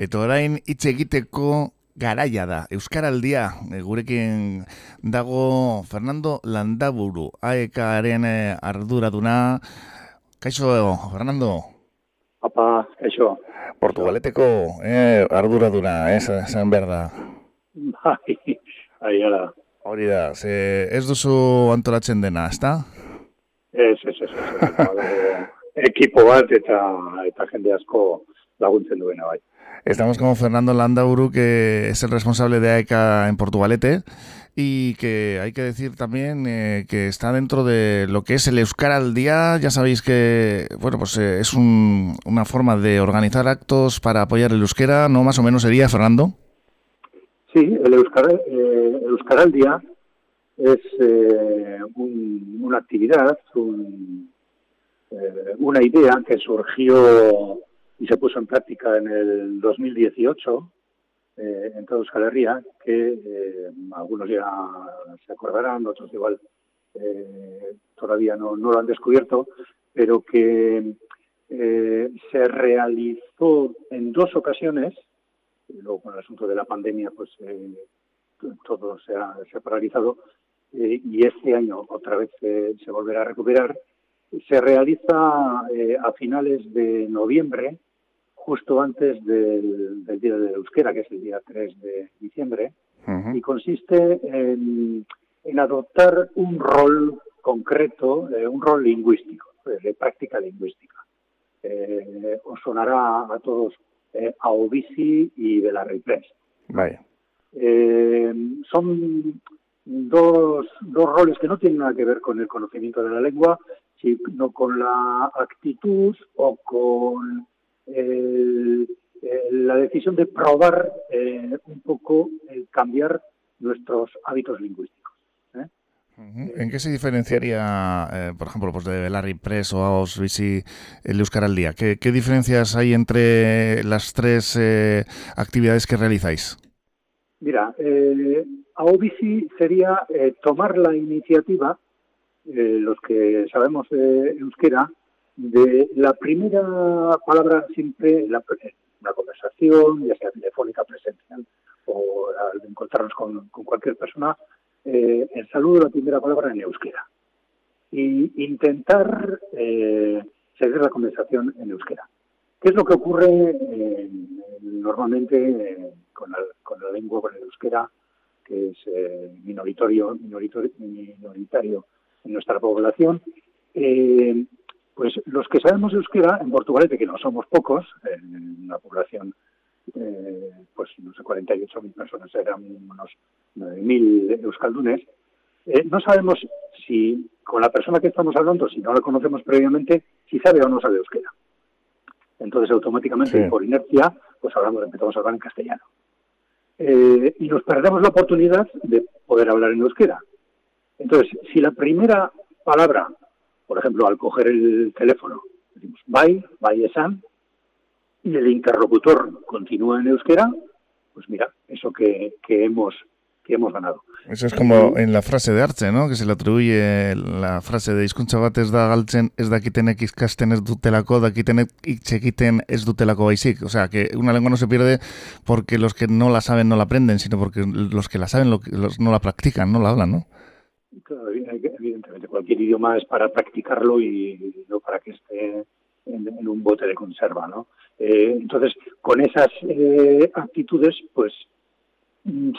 Eta orain hitz egiteko garaia da. Euskaraldia, e, gurekin dago Fernando Landaburu, AEKaren e, arduraduna. Kaixo, Fernando? Apa, kaixo. Portugaleteko eh, arduraduna, ez, esan behar da. Bai, bai, ara. Hori da, ze ez duzu antolatzen dena, ezta? Ez, ez, ez, ez, ekipo bat eta eta jende asko laguntzen duena bai. Estamos con Fernando Landauru, que es el responsable de AECA en Portugalete y que hay que decir también eh, que está dentro de lo que es el Euskara al Día. Ya sabéis que bueno pues eh, es un, una forma de organizar actos para apoyar el euskera, ¿no? Más o menos sería, Fernando. Sí, el Euskara, eh, al Día es eh, un, una actividad, un, una idea que surgió y se puso en práctica en el 2018 eh, en toda Euskal que eh, algunos ya se acordarán, otros igual eh, todavía no, no, lo han descubierto, pero que eh, se realizó en dos ocasiones, luego con el asunto de la pandemia pues todo se ha, paralizado, y este año otra vez se volverá a recuperar, se realiza a finales de noviembre, justo antes del, del, Día de Euskera, que es el día 3 de diciembre, uh -huh. y consiste en, en, adoptar un rol concreto, eh, un rol lingüístico, de práctica lingüística. Eh, os sonará a todos eh, a Obisi y de la Repress. Vaya. son dos, dos roles que no tienen nada que ver con el conocimiento de la lengua, sino con la actitud o con el, el, la decisión de probar eh, un poco el cambiar nuestros hábitos lingüísticos. ¿eh? ¿En qué se diferenciaría, eh, por ejemplo, pues de Larry Press o Aos Bici el Euskara al Día? ¿Qué, ¿Qué, diferencias hay entre las tres eh, actividades que realizáis? Mira, eh, AOBICI sería tomar la iniciativa, los que sabemos euskera, de la primera palabra siempre la, una conversación, ya sea telefónica, presencial o al encontrarnos con, cualquier persona, eh, el saludo la primera palabra en euskera. Y intentar eh, seguir la conversación en euskera. ¿Qué es lo que ocurre eh, normalmente con, la, con, la, lengua, con el euskera, que es minoritario, minoritario, minoritario en nuestra población? Pues los que sabemos euskera en Portugalete, que no somos pocos, en una población, eh, pues no sé, 48.000 personas, eran unos 9.000 euskaldunes, eh, no sabemos si con la persona que estamos hablando, si no la conocemos previamente, si sabe o no sabe euskera. Entonces, automáticamente, sí. por inercia, pues hablamos, empezamos a hablar en castellano. Eh, y nos perdemos la oportunidad de poder hablar en euskera. Entonces, si la primera palabra por ejemplo, al coger el teléfono, decimos bye, bye esan, y el interlocutor continúa en euskera, pues mira, eso que, que hemos que hemos ganado. Eso es como en la frase de Arce, ¿no? Que se le atribuye la frase de hizkuntza bat ez da galtzen, ez dakitenek ikasten ez dutelako, dakitenek itxekiten ez dutelako baizik. O sea, que una lengua no se pierde porque los que no la saben no la aprenden, sino porque los que la saben lo, los, no la practican, no la hablan, ¿no? Cualquier idioma es para practicarlo y no para que esté en, un bote de conserva, ¿no? Eh, entonces, con esas eh, actitudes, pues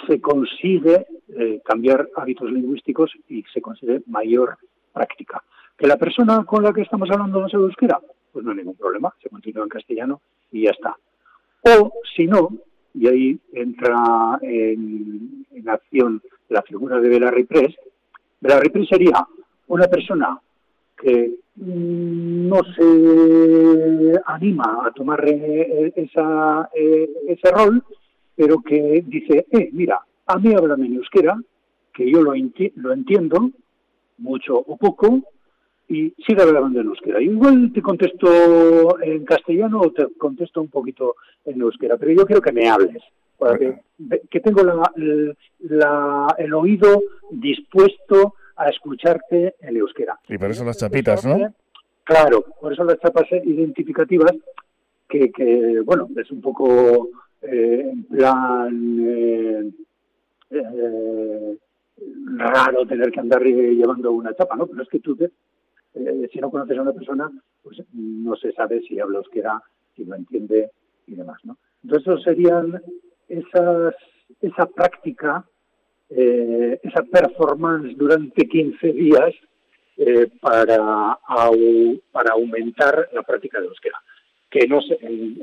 se consigue eh, cambiar hábitos lingüísticos y se consigue mayor práctica. ¿Que la persona con la que estamos hablando no sabe euskera? Pues no hay ningún problema, se continúa en castellano y ya está. O, si no, y ahí entra en, acción la figura de Belarri Press, Belarri Press sería una persona que no se anima a tomar eh, esa, eh, ese rol, pero que dice, eh, mira, a mí háblame en euskera, que yo lo, enti lo entiendo, mucho o poco, y sigue hablando en euskera. Igual te contesto en castellano o te contesto un poquito en euskera, pero yo quiero que me hables, para que, que tengo la, la, el oído dispuesto a escucharte en euskera. Y por eso las chapitas, ¿no? Claro, por eso las chapas identificativas, que, que bueno, es un poco eh, en plan eh, eh, raro tener que andar llevando una chapa, ¿no? Pero es que tú, si no conoces a una persona, pues no se sabe si habla euskera, si lo entiende y demás, ¿no? Entonces, serían esas, esa práctica, esa performance durante 15 días para, para aumentar la práctica de euskera que no en,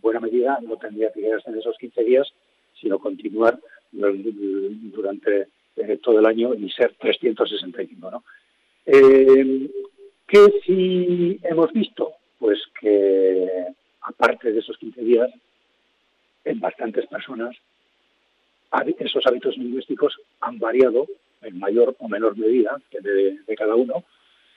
buena medida no tendría que quedarse en esos 15 días, sino continuar durante eh, todo el año y ser 365. ¿no? Eh, ¿Qué sí hemos visto? Pues que aparte de esos 15 días, en bastantes personas, esos hábitos lingüísticos han variado en mayor o menor medida de cada uno,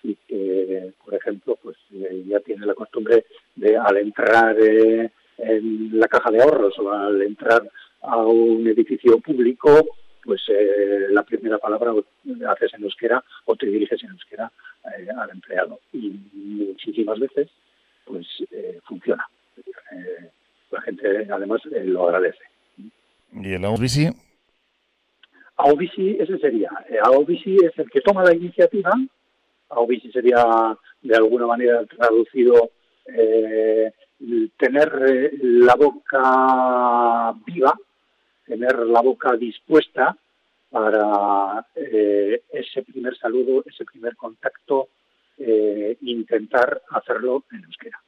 y que, por ejemplo, pues eh, ya tiene la costumbre de al entrar eh, en la caja de ahorros o al entrar a un edificio público, pues eh, la primera palabra haces en euskera o te diriges en euskera al empleado. Y muchísimas veces, pues funciona. la gente además lo agradece. ¿Y el AOBICI? AOBICI, ese sería. AOBICI es el que toma la iniciativa si sería de alguna manera traducido eh, tener eh, la boca viva, tener la boca dispuesta para eh, ese primer saludo, ese primer contacto, intentar hacerlo en euskera.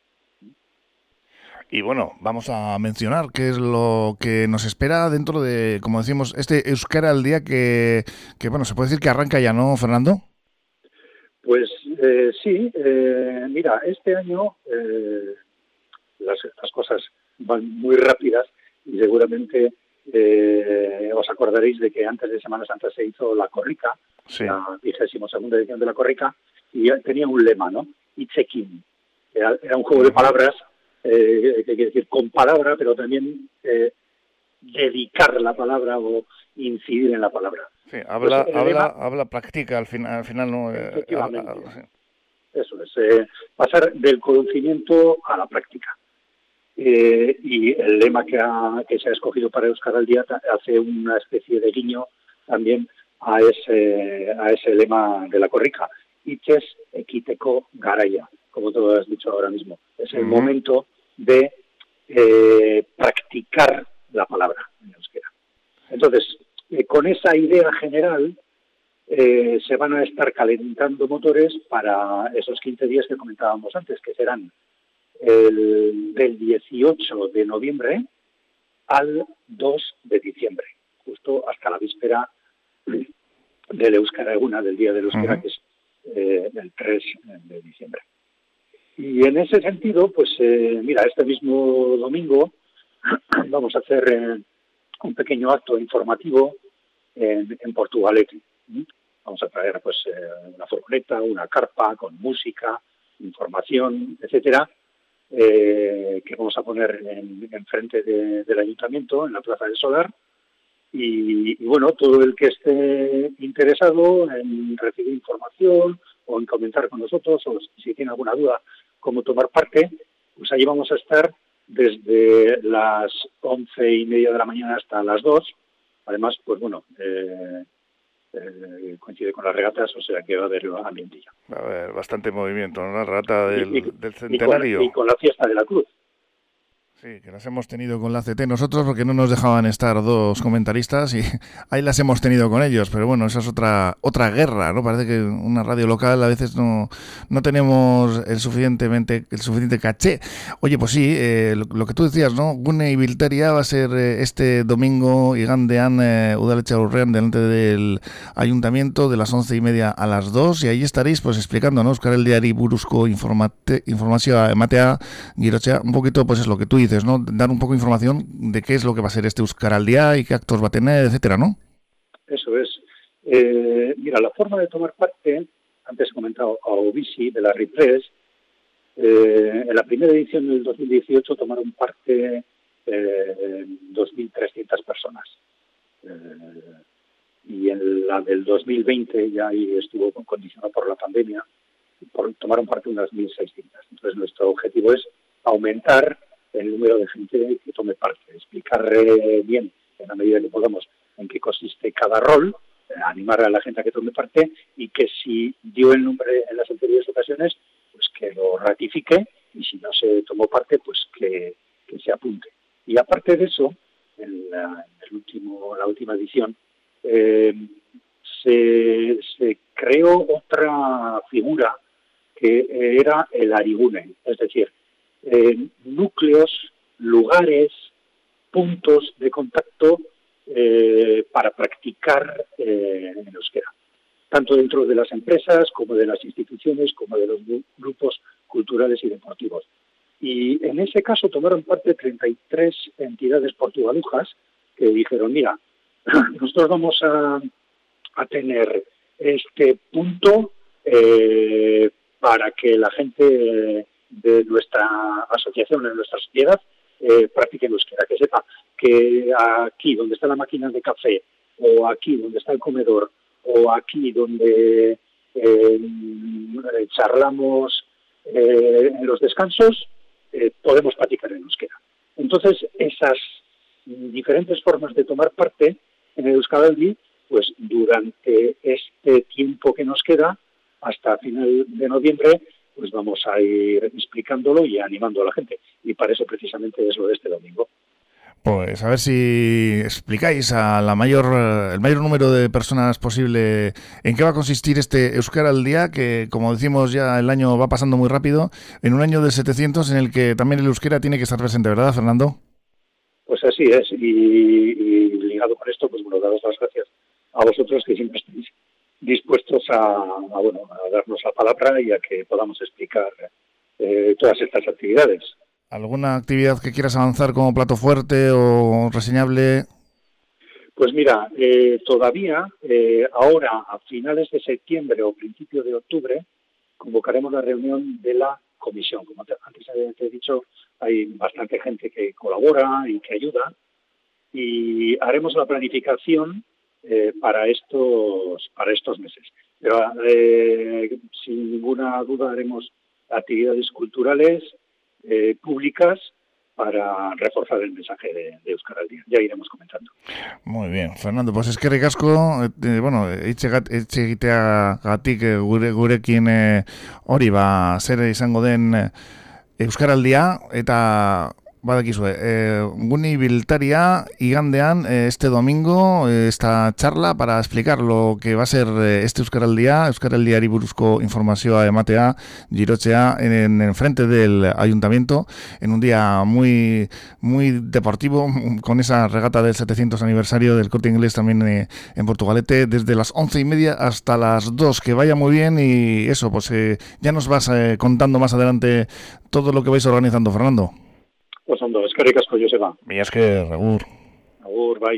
Y bueno, vamos a mencionar qué es lo que nos espera dentro de, como decimos, este Euskera al día que, que bueno, se puede decir que arranca ya, ¿no, Fernando? Pues eh, sí, eh, mira, este año eh, las, cosas van muy rápidas y seguramente os acordaréis de que antes de Semana Santa se hizo la Corrica, la vigésimo segunda edición de la Corrica, y tenía un lema, ¿no? Itzekin. Era, era un juego de palabras, que quiere decir con palabra, pero también dedicar la palabra o incidir en la palabra. Sí, habla, pues, habla, habla, practica al final, al final no. Eh, Eso es, eh, pasar del conocimiento a la práctica. Eh, y el lema que, que se ha escogido para Euskal al Día hace una especie de guiño también a ese, a ese lema de la corrica. Iches equiteco garaya, como tú has dicho ahora mismo. Es el momento de practicar la palabra en euskera. Entonces, eh, con esa idea general eh, se van a estar calentando motores para esos 15 días que comentábamos antes, que serán el, del 18 de noviembre al 2 de diciembre, justo hasta la víspera del Euskara una del Día del Euskara, que es eh, el 3 de diciembre. Y en ese sentido, pues mira, este mismo domingo vamos a hacer un pequeño acto informativo en, en Portugalete. Vamos a traer pues eh, una furgoneta, una carpa con música, información, etcétera, eh, que vamos a poner en, frente del ayuntamiento, en la Plaza del Solar. Y, bueno, todo el que esté interesado en recibir información o en comentar con nosotros, o si tiene alguna duda cómo tomar parte, pues ahí vamos a estar desde las once y media de la mañana hasta las dos. Además, pues bueno, eh, eh, coincide con las regatas, o sea que va a haber ambientillo. Va a haber bastante movimiento, ¿no? La regata del, centenario. y con la fiesta de la cruz. Sí, que las hemos tenido con la CT nosotros porque no nos dejaban estar dos comentaristas y ahí las hemos tenido con ellos, pero bueno, esa es otra otra guerra, ¿no? Parece que una radio local a veces no, no tenemos el suficientemente el suficiente caché. Oye, pues sí, eh, lo, que tú decías, ¿no? Gune y Vilteria va a ser eh, este domingo y Gandean eh, Udalecha Urrean delante del ayuntamiento de las once y media a las dos y ahí estaréis pues explicando, ¿no? Buscar el diario Burusco información Matea Girochea, un poquito pues es lo que tú dices, ¿no? Dar un poco de información de qué es lo que va a ser este Euskar al día y qué actos va a tener, etcétera, ¿no? Eso es. Eh, mira, la forma de tomar parte, antes he comentado a Obisi de la Repress, eh, en la primera edición del 2018 tomaron parte eh, 2.300 personas. Eh, y en la del 2020 ya ahí estuvo condicionado por la pandemia, tomaron parte unas 1.600. Entonces nuestro objetivo es aumentar el número de gente que tome parte, explicar bien, en la medida que podamos, en qué consiste cada rol, animar a la gente a que tome parte y que si dio el nombre en las anteriores ocasiones, pues que lo ratifique y si no se tomó parte, pues que, se apunte. Y aparte de eso, en la, último, la última edición, eh, se, se, creó otra figura que era el Arigune, es decir, eh, núcleos, lugares, puntos de contacto eh, para practicar eh, en euskera, tanto dentro de las empresas como de las instituciones, como de los grupos culturales y deportivos. Y en ese caso tomaron parte 33 entidades portugalujas que dijeron, mira, nosotros vamos a, tener este punto eh, para que la gente de nuestra asociación, de nuestra sociedad, eh, practique euskera, que sepa que aquí donde está la máquina de café, o aquí donde está el comedor, o aquí donde eh, charlamos eh, en los descansos, eh, podemos practicar en euskera. Entonces, esas diferentes formas de tomar parte en el Euskaraldi, pues durante este tiempo que nos queda, hasta final de noviembre, vamos a ir explicándolo y animando a la gente. Y para eso precisamente es lo de este domingo. Pues a ver si explicáis a la mayor, el mayor número de personas posible en qué va a consistir este Euskara al día, que como decimos ya el año va pasando muy rápido, en un año de 700 en el que también el euskera tiene que estar presente, ¿verdad, Fernando? Pues así es, y, ligado con esto, pues bueno, daros las gracias a vosotros que siempre estáis dispuestos a, bueno, a darnos la palabra y a que podamos explicar eh, todas estas actividades. ¿Alguna actividad que quieras avanzar como plato fuerte o reseñable? Pues mira, eh, todavía, eh, ahora a finales de septiembre o principios de octubre, convocaremos la reunión de la comisión. Como antes te he dicho, hay bastante gente que colabora y que ayuda y haremos la planificación eh, para estos para estos meses. Pero sin ninguna duda haremos actividades culturales, eh, públicas para reforzar el mensaje de, de Euskal Día. Ya iremos comentando. Muy bien, Fernando, pues es que ricasco, eh, bueno, etxe egiteagatik gure, gurekin eh, hori ba, zer izango den eh, Euskaraldia eta Badakizue, eh, Guni Biltaria igandean eh, este domingo eh, esta charla para explicar lo que va a ser eh, este Euskaraldia, Euskaraldiari buruzko informazioa ematea, girotzea en, en frente del ayuntamiento, en un día muy muy deportivo, con esa regata del 700 aniversario del Corte Inglés también eh, en Portugalete, desde las once y media hasta las dos, que vaya muy bien y eso, pues eh, ya nos vas eh, contando más adelante todo lo que vais organizando, Fernando. Pues ondo, eskerrik asko Joseba. Mi esker, agur. Agur, bai.